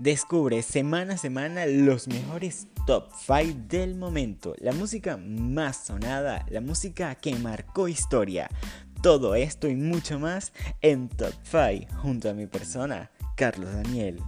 Descubre semana a semana los mejores top 5 del momento, la música más sonada, la música que marcó historia. Todo esto y mucho más en Top 5 junto a mi persona, Carlos Daniel.